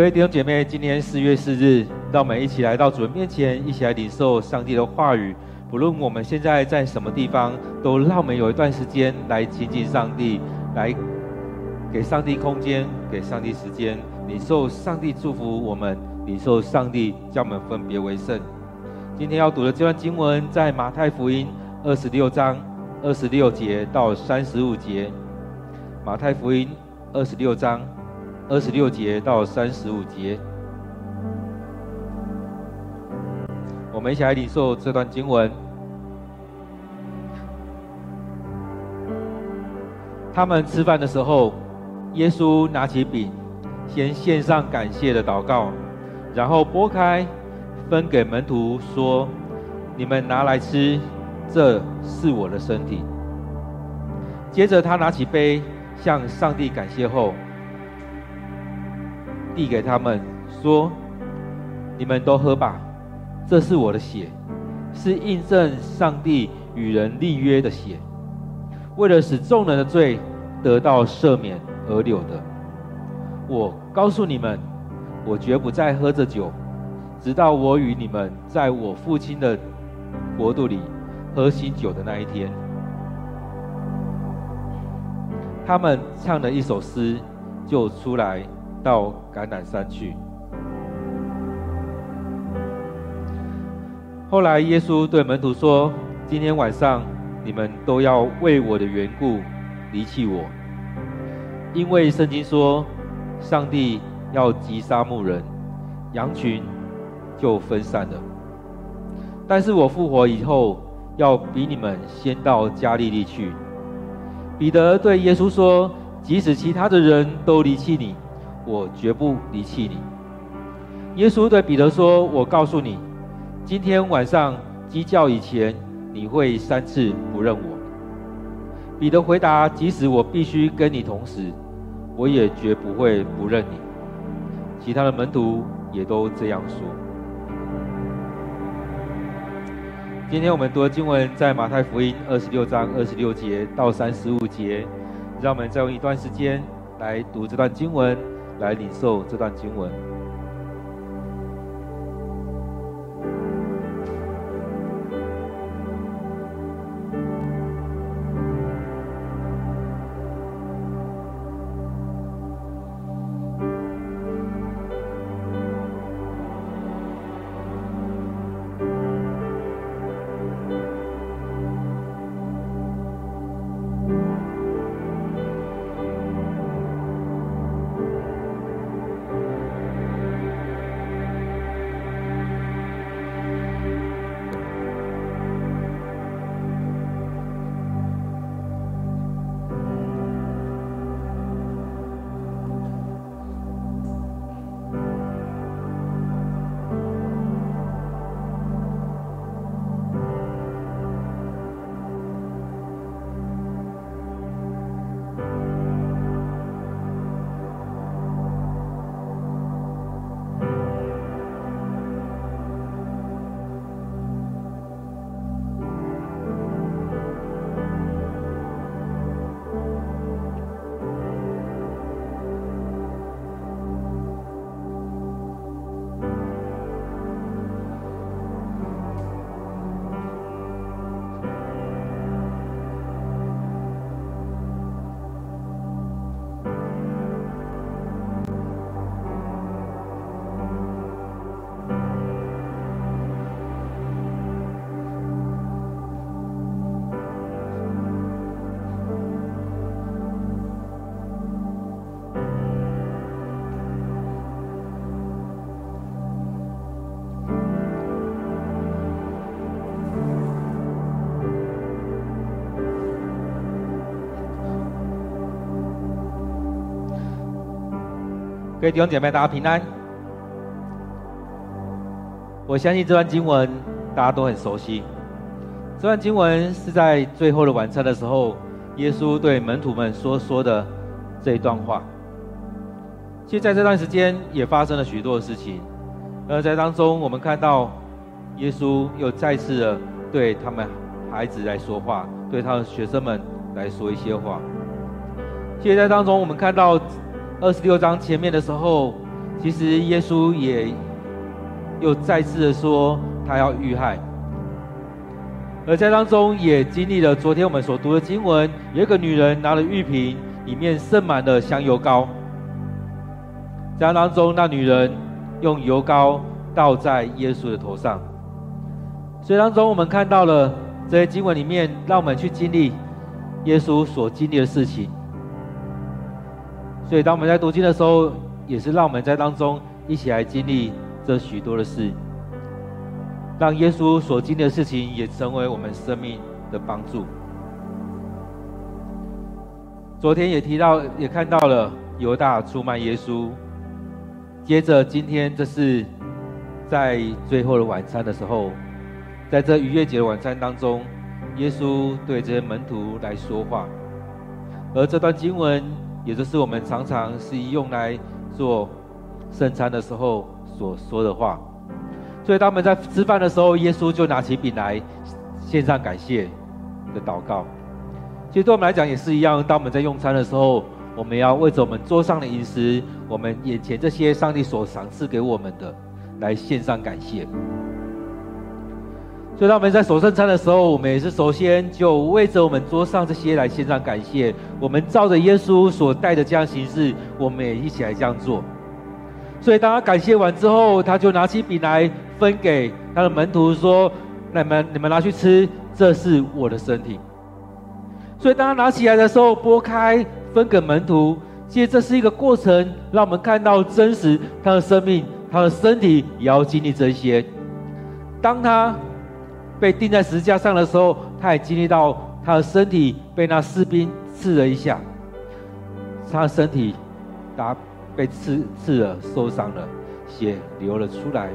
各位弟兄姐妹，今天四月四日，让我们一起来到主人面前，一起来领受上帝的话语。不论我们现在在什么地方，都让我们有一段时间来亲近上帝，来给上帝空间，给上帝时间，领受上帝祝福我们，领受上帝将我们分别为圣。今天要读的这段经文在马太福音二十六章二十六节到三十五节。马太福音二十六章。二十六节到三十五节，我们一起来领受这段经文。他们吃饭的时候，耶稣拿起饼，先献上感谢的祷告，然后拨开，分给门徒说：“你们拿来吃，这是我的身体。”接着他拿起杯，向上帝感谢后。递给他们说：“你们都喝吧，这是我的血，是印证上帝与人立约的血，为了使众人的罪得到赦免而流的。我告诉你们，我绝不再喝这酒，直到我与你们在我父亲的国度里喝新酒的那一天。”他们唱了一首诗，就出来。到橄榄山去。后来，耶稣对门徒说：“今天晚上你们都要为我的缘故离弃我，因为圣经说，上帝要击杀牧人，羊群就分散了。但是我复活以后，要比你们先到加利利去。”彼得对耶稣说：“即使其他的人都离弃你。”我绝不离弃你。耶稣对彼得说：“我告诉你，今天晚上鸡叫以前，你会三次不认我。”彼得回答：“即使我必须跟你同死，我也绝不会不认你。”其他的门徒也都这样说。今天我们读的经文在马太福音二十六章二十六节到三十五节，让我们再用一段时间来读这段经文。来领受这段经文。各位弟兄姐妹，大家平安。我相信这段经文大家都很熟悉。这段经文是在最后的晚餐的时候，耶稣对门徒们所说的这一段话。其实在这段时间也发生了许多的事情，而在当中我们看到耶稣又再次的对他们孩子来说话，对他的学生们来说一些话。其实在当中我们看到。二十六章前面的时候，其实耶稣也又再次的说，他要遇害。而在当中也经历了昨天我们所读的经文，有一个女人拿了玉瓶，里面盛满了香油膏。在当中，那女人用油膏倒在耶稣的头上。所以当中，我们看到了这些经文里面，让我们去经历耶稣所经历的事情。所以，当我们在读经的时候，也是让我们在当中一起来经历这许多的事。让耶稣所经历的事情也成为我们生命的帮助。昨天也提到，也看到了犹大出卖耶稣。接着今天，这是在最后的晚餐的时候，在这逾越节的晚餐当中，耶稣对这些门徒来说话。而这段经文，也就是我们常常是用来做圣餐的时候所说的话。所以他们在吃饭的时候，耶稣就拿起饼来献上感谢的祷告。其实对我们来讲也是一样，当我们在用餐的时候，我们要为着我们桌上的饮食，我们眼前这些上帝所赏赐给我们的，来献上感谢。所以当我们在守圣餐的时候，我们也是首先就为着我们桌上这些来献上感谢。我们照着耶稣所带的这样形式，我们也一起来这样做。所以当他感谢完之后，他就拿起饼来。分给他的门徒说：“那你们你们拿去吃，这是我的身体。”所以当他拿起来的时候，拨开分给门徒。其实这是一个过程，让我们看到真实他的生命，他的身体也要经历这些。当他被钉在十字架上的时候，他也经历到他的身体被那士兵刺了一下，他的身体打被刺刺了，受伤了，血流了出来。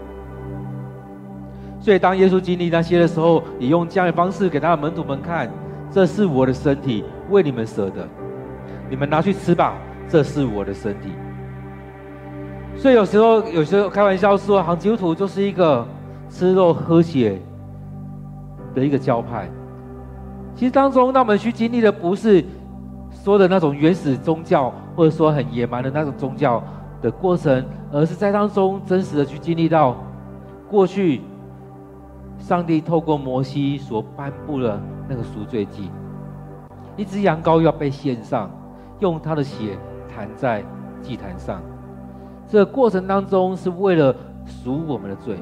所以，当耶稣经历那些的时候，也用这样的方式给他的门徒们看：“这是我的身体，为你们舍的，你们拿去吃吧，这是我的身体。”所以，有时候，有时候开玩笑说，基督徒就是一个吃肉喝血的一个教派。其实当中，让我们去经历的不是说的那种原始宗教，或者说很野蛮的那种宗教的过程，而是在当中真实的去经历到过去。上帝透过摩西所颁布的那个赎罪祭，一只羊羔要被献上，用他的血弹在祭坛上。这个过程当中是为了赎我们的罪。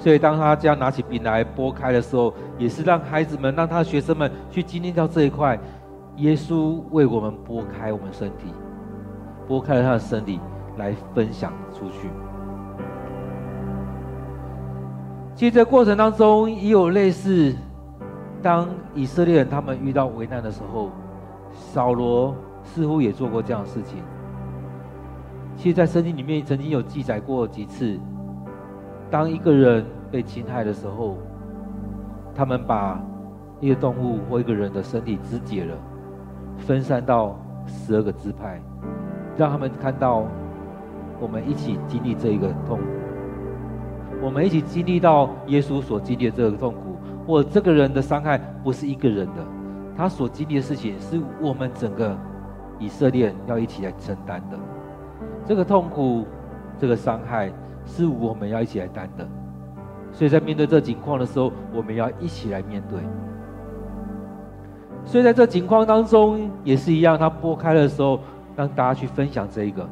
所以当他这样拿起饼来拨开的时候，也是让孩子们、让他的学生们去经历到这一块。耶稣为我们拨开我们身体，拨开了他的身体来分享出去。其实这过程当中也有类似，当以色列人他们遇到危难的时候，扫罗似乎也做过这样的事情。其实，在圣经里面曾经有记载过几次，当一个人被侵害的时候，他们把一个动物或一个人的身体肢解了，分散到十二个支派，让他们看到我们一起经历这一个痛苦。我们一起经历到耶稣所经历的这个痛苦，或这个人的伤害不是一个人的，他所经历的事情是我们整个以色列要一起来承担的。这个痛苦，这个伤害是我们要一起来担的。所以在面对这情况的时候，我们要一起来面对。所以在这情况当中也是一样，他剥开的时候，让大家去分享这一个，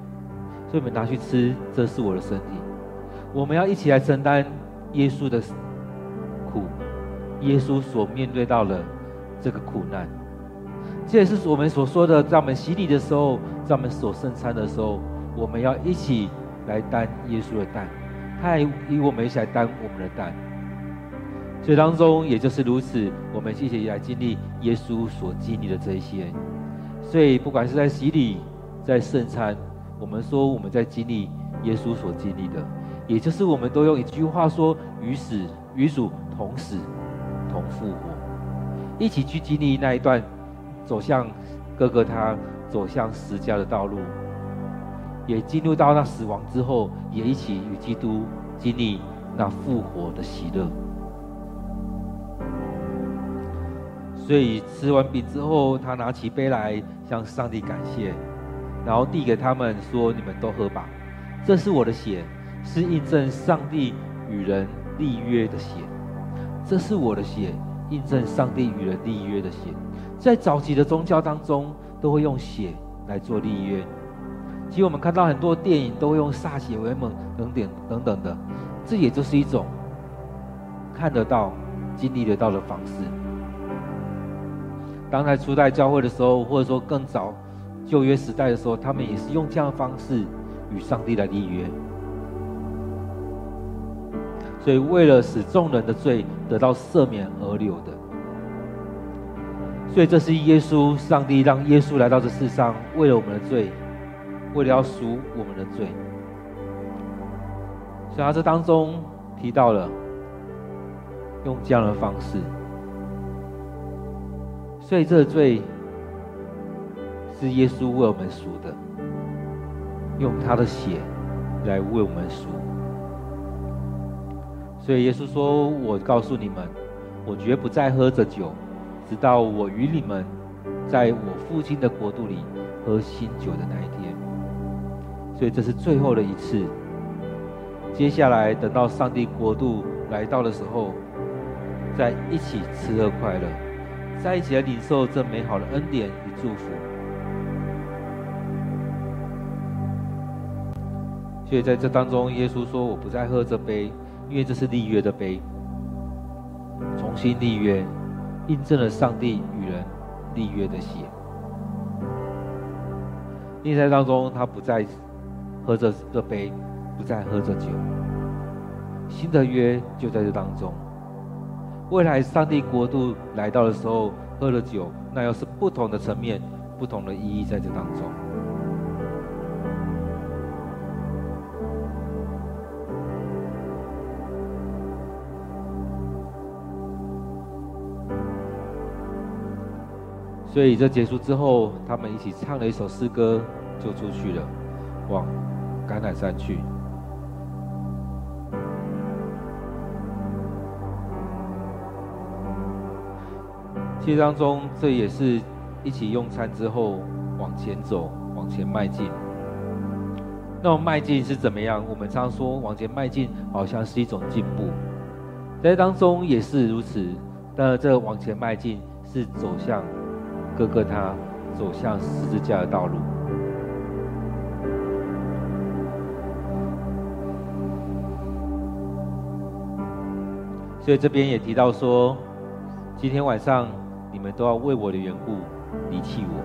所以我们拿去吃，这是我的身体。我们要一起来承担耶稣的苦，耶稣所面对到的这个苦难，这也是我们所说的，在我们洗礼的时候，在我们所圣餐的时候，我们要一起来担耶稣的担，他也与我们一起来担我们的担。所以当中也就是如此，我们一起来经历耶稣所经历的这一些。所以不管是在洗礼，在圣餐，我们说我们在经历耶稣所经历的。也就是我们都用一句话说：“与死与主同死，同复活，一起去经历那一段走向哥哥他走向十架的道路，也进入到那死亡之后，也一起与基督经历那复活的喜乐。所以吃完饼之后，他拿起杯来向上帝感谢，然后递给他们说：“你们都喝吧，这是我的血，是印证上帝与人立约的血。这是我的血，印证上帝与人立约的血。在早期的宗教当中，都会用血来做立约。其实我们看到很多电影都用歃血为盟等等等等的，这也就是一种看得到、经历得到的方式。当在初代教会的时候，或者说更早。”旧约时代的时候，他们也是用这样的方式与上帝来立约，所以为了使众人的罪得到赦免而留的，所以这是耶稣，上帝让耶稣来到这世上，为了我们的罪，为了要赎我们的罪。所以他这当中提到了用这样的方式，所以这个罪。是耶稣为我们赎的，用他的血来为我们赎。所以耶稣说：“我告诉你们，我绝不再喝这酒，直到我与你们在我父亲的国度里喝新酒的那一天。”所以这是最后的一次。接下来等到上帝国度来到的时候，再一起吃喝快乐，在一起来领受这美好的恩典与祝福。所以在这当中，耶稣说：“我不再喝这杯，因为这是立约的杯，重新立约，印证了上帝与人立约的血。”另在当中，他不再喝着这杯，不再喝这酒。新的约就在这当中。未来上帝国度来到的时候，喝了酒，那又是不同的层面，不同的意义在这当中。所以这结束之后，他们一起唱了一首诗歌，就出去了，往橄榄山去。其实当中，这也是一起用餐之后往前走，往前迈进。那么迈进是怎么样？我们常说往前迈进，好像是一种进步，在当中也是如此。但这往前迈进是走向。哥哥他走向十字架的道路，所以这边也提到说，今天晚上你们都要为我的缘故离弃我。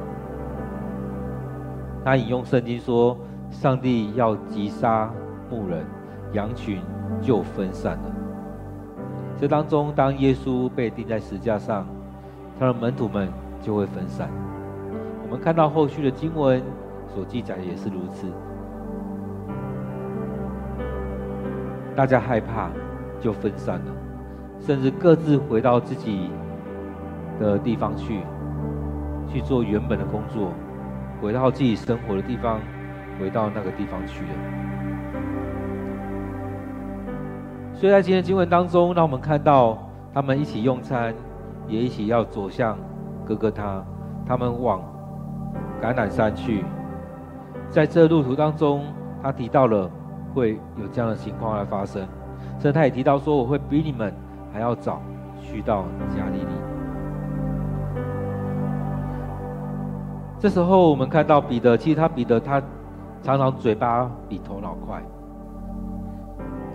他引用圣经说，上帝要击杀牧人，羊群就分散了。这当中，当耶稣被钉在十字架上，他的门徒们。就会分散。我们看到后续的经文所记载也是如此。大家害怕，就分散了，甚至各自回到自己的地方去，去做原本的工作，回到自己生活的地方，回到那个地方去了。所以在今天经文当中，让我们看到他们一起用餐，也一起要走向。哥哥他，他们往橄榄山去，在这路途当中，他提到了会有这样的情况来发生，所以他也提到说：“我会比你们还要早去到加利利。”这时候，我们看到彼得，其实他彼得他常常嘴巴比头脑快，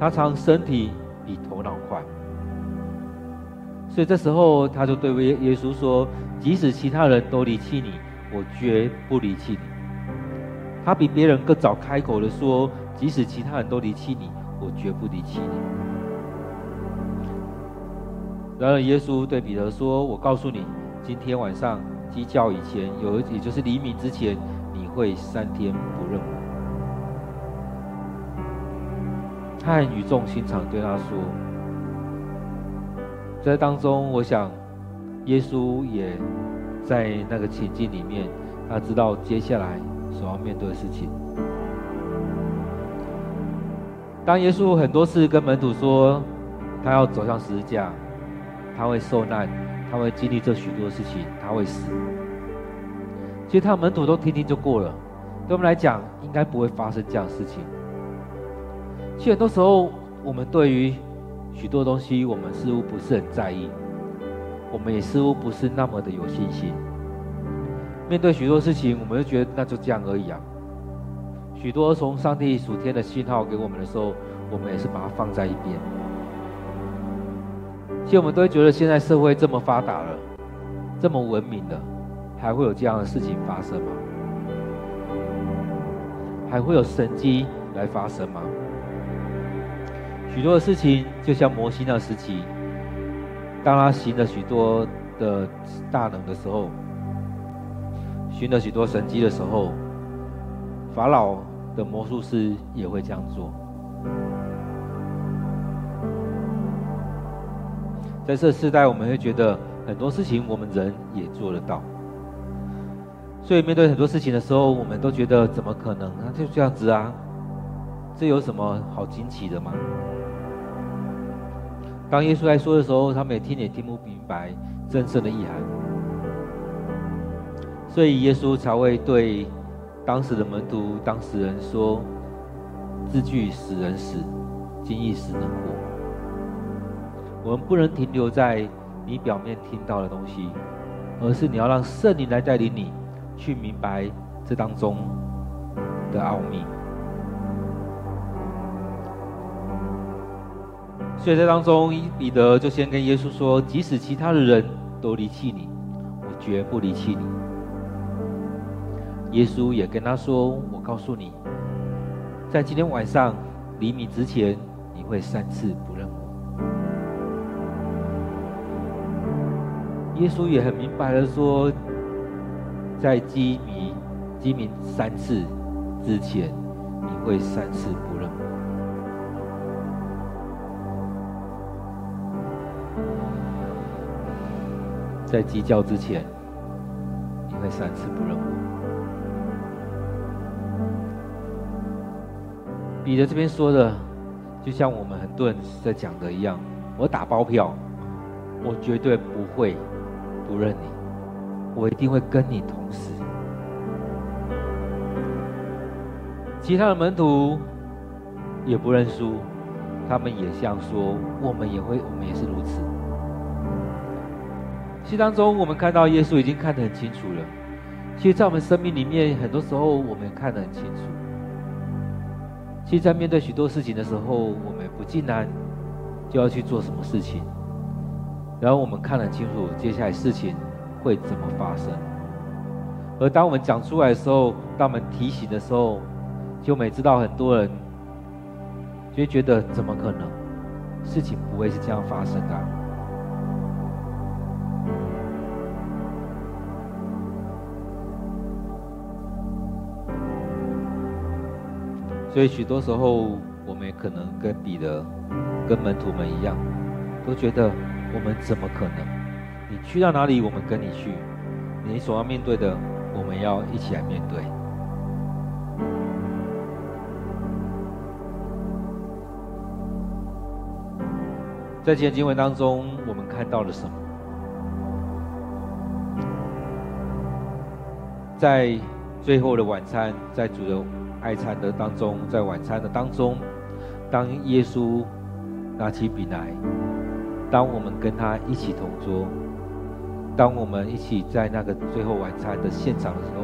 他常身体比头脑快，所以这时候他就对耶耶稣说。即使其他人都离弃你，我绝不离弃你。他比别人更早开口的说：“即使其他人都离弃你，我绝不离弃你。”然而，耶稣对彼得说：“我告诉你，今天晚上鸡叫以前，有也就是黎明之前，你会三天不认我。”他很语重心长对他说：“在当中，我想。”耶稣也在那个情境里面，他知道接下来所要面对的事情。当耶稣很多次跟门徒说，他要走向十字架，他会受难，他会经历这许多事情，他会死。其实他门徒都听听就过了，对我们来讲，应该不会发生这样的事情。其实很多时候，我们对于许多东西，我们似乎不是很在意，我们也似乎不是那么的有信心。面对许多事情，我们就觉得那就这样而已啊。许多从上帝属天的信号给我们的时候，我们也是把它放在一边。其实我们都会觉得，现在社会这么发达了，这么文明了，还会有这样的事情发生吗？还会有神迹来发生吗？许多的事情，就像摩西那时期，当他行了许多的大能的时候，行了许多神迹的时候，法老的魔术师也会这样做。在这世代，我们会觉得很多事情我们人也做得到，所以面对很多事情的时候，我们都觉得怎么可能？那就这样子啊，这有什么好惊奇的吗？当耶稣来说的时候，他们也听也听不明白真正的意涵，所以耶稣才会对当时的门徒、当事人说：“字句使人死，经意使人活。”我们不能停留在你表面听到的东西，而是你要让圣灵来带领你去明白这当中的奥秘。所以在当中，彼得就先跟耶稣说：“即使其他的人都离弃你，我绝不离弃你。”耶稣也跟他说：“我告诉你，在今天晚上黎明之前，你会三次不认我。”耶稣也很明白的说：“在鸡鸣鸡鸣三次之前，你会三次不认我。”在鸡叫之前，你会三次不认我。彼得这边说的，就像我们很多人在讲的一样，我打包票，我绝对不会不认你，我一定会跟你同死。其他的门徒也不认输，他们也像说，我们也会，我们也是如此。其实当中，我们看到耶稣已经看得很清楚了。其实，在我们生命里面，很多时候我们看得很清楚。其实，在面对许多事情的时候，我们不尽然就要去做什么事情，然后我们看得清楚接下来事情会怎么发生。而当我们讲出来的时候，当我们提醒的时候，就没知道很多人就会觉得怎么可能？事情不会是这样发生的啊。所以许多时候，我们也可能跟彼得、跟门徒们一样，都觉得我们怎么可能？你去到哪里，我们跟你去；你所要面对的，我们要一起来面对。在今天经文当中，我们看到了什么？在最后的晚餐，在主的。爱餐的当中，在晚餐的当中，当耶稣拿起饼来，当我们跟他一起同桌，当我们一起在那个最后晚餐的现场的时候，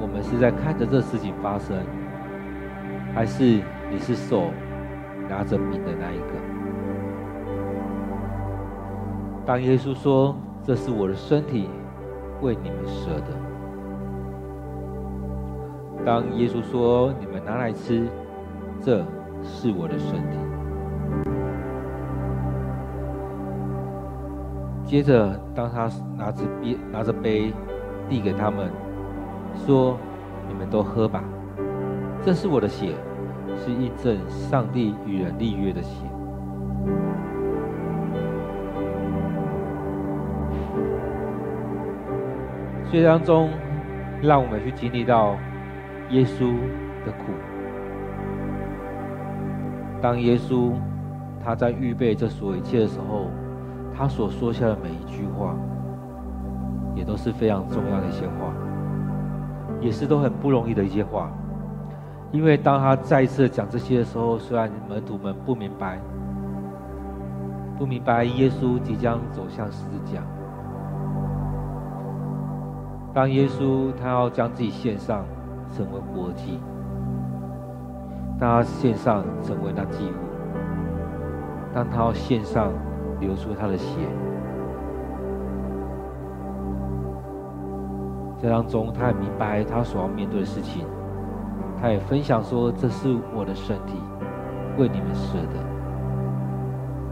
我们是在看着这事情发生，还是你是手拿着饼的那一个？当耶稣说：“这是我的身体，为你们舍的。”当耶稣说：“你们拿来吃，这是我的身体。”接着，当他拿着杯拿着杯递给他们，说：“你们都喝吧，这是我的血，是印证上帝与人立约的血。”所以当中，让我们去经历到。耶稣的苦，当耶稣他在预备这所有一切的时候，他所说下的每一句话，也都是非常重要的一些话，也是都很不容易的一些话。因为当他再一次讲这些的时候，虽然门徒们不明白，不明白耶稣即将走向十字架。当耶稣他要将自己献上，成为活祭，当他献上成为那祭物，当他要献上流出他的血，这当中他也明白他所要面对的事情。他也分享说：“这是我的身体，为你们舍的，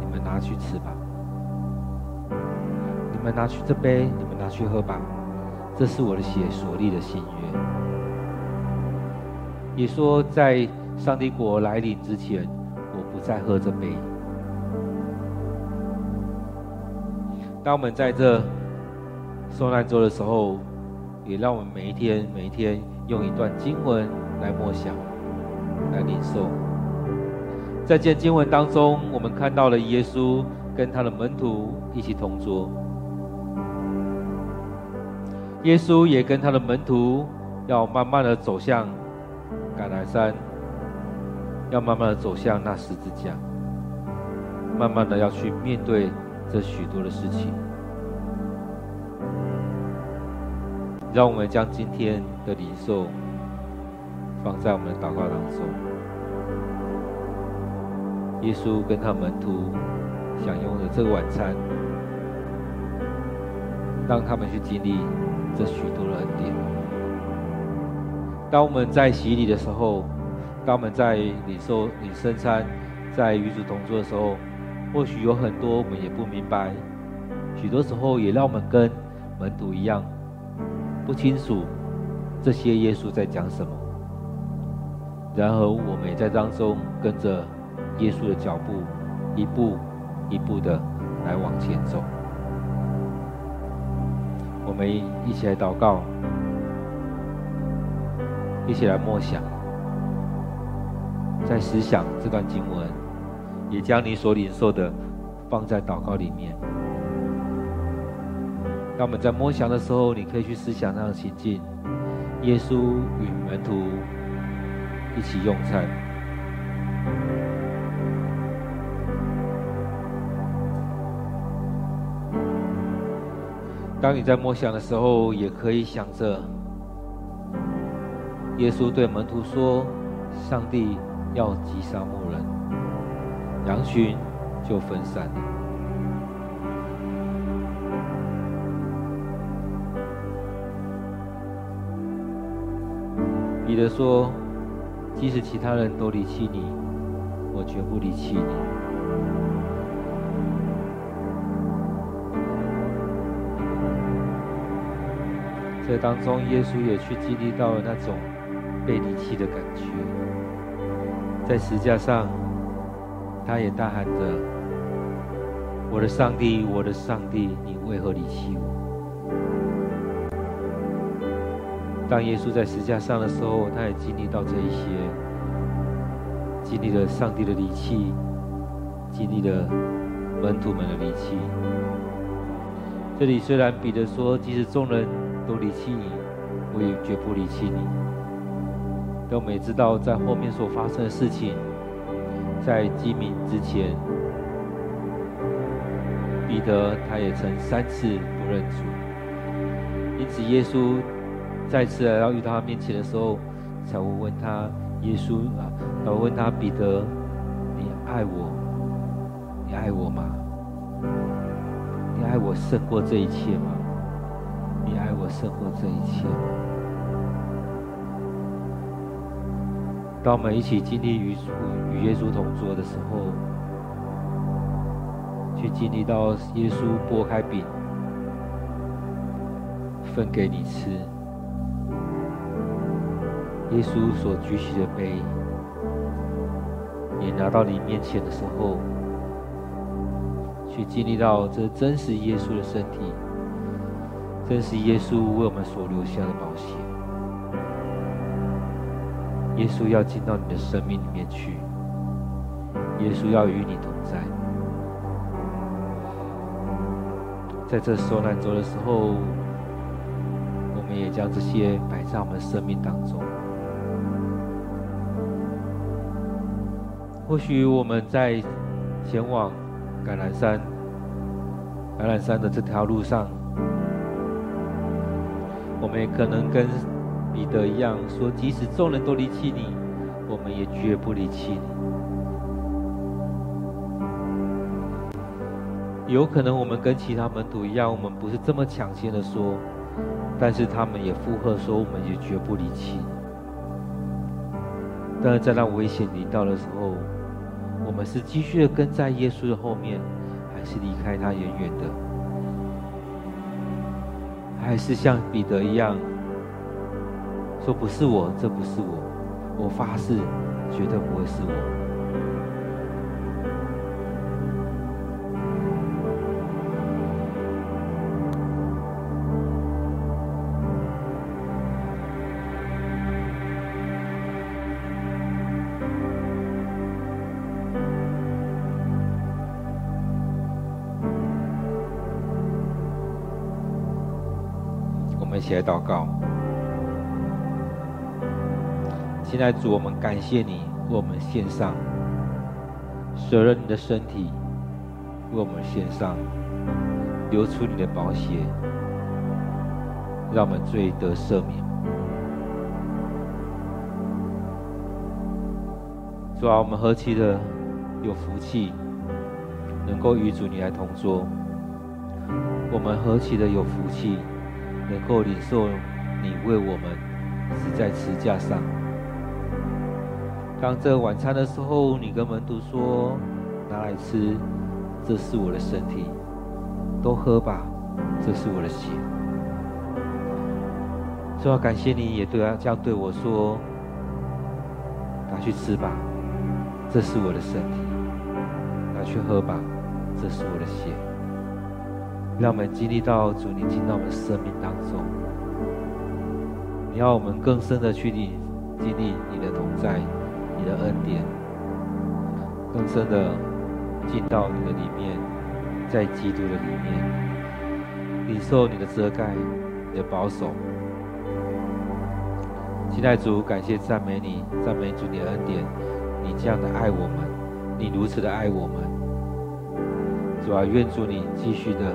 你们拿去吃吧。你们拿去这杯，你们拿去喝吧。这是我的血所立的新约。”也说，在上帝国来临之前，我不再喝这杯。当我们在这受难周的时候，也让我们每一天、每一天用一段经文。来默想，来领受。在这经文当中，我们看到了耶稣跟他的门徒一起同桌。耶稣也跟他的门徒要慢慢的走向橄榄山，要慢慢的走向那十字架，慢慢的要去面对这许多的事情。让我们将今天的领受。放在我们的祷告当中，耶稣跟他门徒享用的这个晚餐，让他们去经历这许多的恩典。当我们在洗礼的时候，当我们在领受领圣餐，在与主同桌的时候，或许有很多我们也不明白，许多时候也让我们跟门徒一样，不清楚这些耶稣在讲什么。然而，我们也在当中跟着耶稣的脚步，一步一步的来往前走。我们一起来祷告，一起来默想，在思想这段经文，也将你所领受的放在祷告里面。当我们在默想的时候，你可以去思想那样的情境：耶稣与门徒。一起用餐。当你在默想的时候，也可以想着耶稣对门徒说：“上帝要击杀牧人，羊群就分散了。”彼得说。即使其他人都离弃你，我绝不离弃你。这当中，耶稣也去经历到了那种被离弃的感觉。在十字架上，他也大喊着：“我的上帝，我的上帝，你为何离弃我？”当耶稣在十架上的时候，他也经历到这一些，经历了上帝的离弃，经历了门徒们的离弃。这里虽然彼得说，即使众人都离弃你，我也绝不离弃你。但我们知道，在后面所发生的事情，在鸡鸣之前，彼得他也曾三次不认主，因此耶稣。再次来到遇到他面前的时候，才会问他：“耶稣啊，才会问他彼得，你爱我？你爱我吗？你爱我胜过这一切吗？你爱我胜过这一切吗？”当我们一起经历与与耶稣同桌的时候，去经历到耶稣擘开饼，分给你吃。耶稣所举起的杯，也拿到你面前的时候，去经历到这真实耶稣的身体，真实耶稣为我们所留下的宝血。耶稣要进到你的生命里面去，耶稣要与你同在。在这受难周的时候，我们也将这些摆在我们生命当中。或许我们在前往橄榄山、橄榄山的这条路上，我们也可能跟彼得一样说：即使众人都离弃你，我们也绝不离弃你。有可能我们跟其他门徒一样，我们不是这么抢先的说，但是他们也附和说：我们也绝不离弃。但是在那危险临到的时候，我们是继续的跟在耶稣的后面，还是离开他远远的？还是像彼得一样说：“不是我，这不是我，我发誓，绝对不会是我。”一起来祷告，现在主，我们感谢你，为我们献上舍了你的身体，为我们献上流出你的宝血，让我们罪得赦免。主啊，我们何其的有福气，能够与主你来同桌，我们何其的有福气。能够领受你为我们死在十字架上。当这晚餐的时候，你跟门徒说：“拿来吃，这是我的身体；都喝吧，这是我的血。”说要感谢你，也对啊，这样对我说：“拿去吃吧，这是我的身体；拿去喝吧，这是我的血。”让我们经历到主，你进到我们生命当中，你要我们更深的去历经历你的同在、你的恩典，更深的进到你的里面，在基督的里面，领受你的遮盖、你的保守。期待主，感谢赞美你，赞美主你的恩典，你这样的爱我们，你如此的爱我们。主啊，愿主你继续的。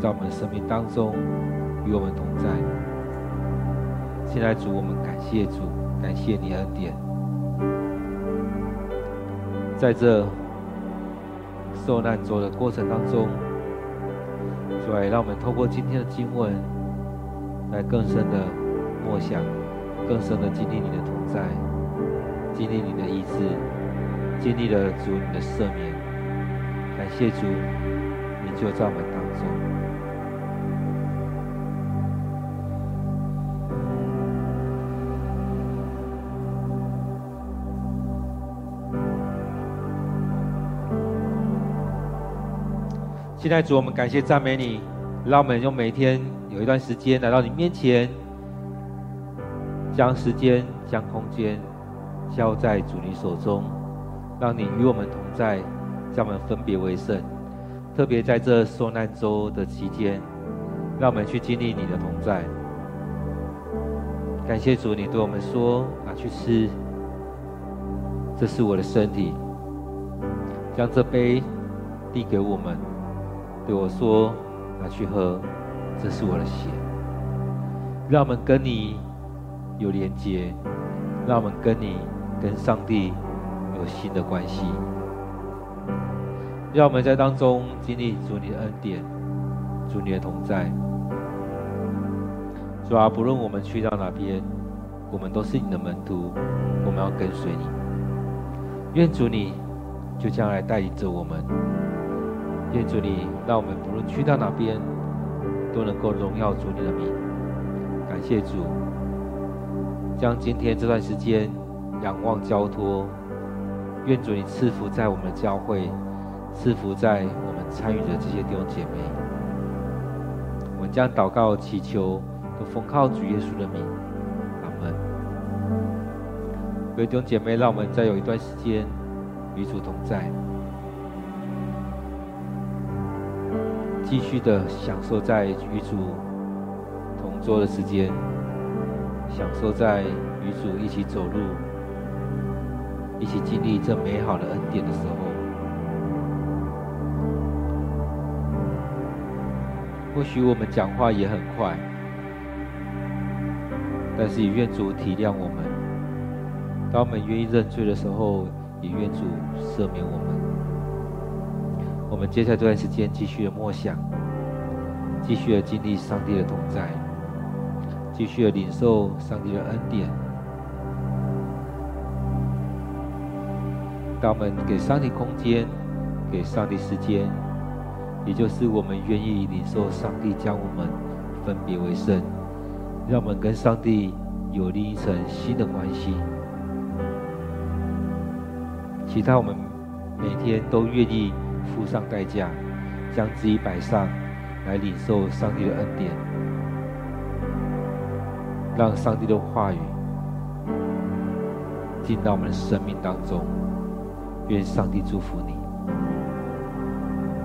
在我们生命当中与我们同在。现在主，我们感谢主，感谢你恩典。在这受难周的过程当中，主啊让我们透过今天的经文，来更深的默想，更深的经历你的同在，经历你的意志，经历了主你的赦免。感谢主，你就在我们当中。现在主，我们感谢赞美你，让我们用每天有一段时间来到你面前，将时间、将空间交在主你手中，让你与我们同在，将我们分别为圣。特别在这受难周的期间，让我们去经历你的同在。感谢主，你对我们说：“拿去吃，这是我的身体。”将这杯递给我们。对我说：“拿去喝，这是我的血。让我们跟你有连接，让我们跟你跟上帝有新的关系。让我们在当中经历主你的恩典，主你的同在。主啊，不论我们去到哪边，我们都是你的门徒，我们要跟随你。愿主你就将来带领着我们。”愿主你让我们不论去到哪边，都能够荣耀主你的名。感谢主，将今天这段时间仰望交托。愿主你赐福在我们的教会，赐福在我们参与的这些弟兄姐妹。我们将祷告祈求，都奉靠主耶稣的名。阿门。各位弟兄姐妹，让我们再有一段时间与主同在。继续的享受在与主同桌的时间，享受在与主一起走路、一起经历这美好的恩典的时候。或许我们讲话也很快，但是也愿主体谅我们。当我们愿意认罪的时候，也愿主赦免我们。我们接下来这段时间继续的默想，继续的经历上帝的同在，继续的领受上帝的恩典。当我们给上帝空间，给上帝时间，也就是我们愿意领受上帝将我们分别为圣，让我们跟上帝有另一层新的关系。其他我们每天都愿意。上代价，将自己摆上，来领受上帝的恩典，让上帝的话语进到我们的生命当中。愿上帝祝福你。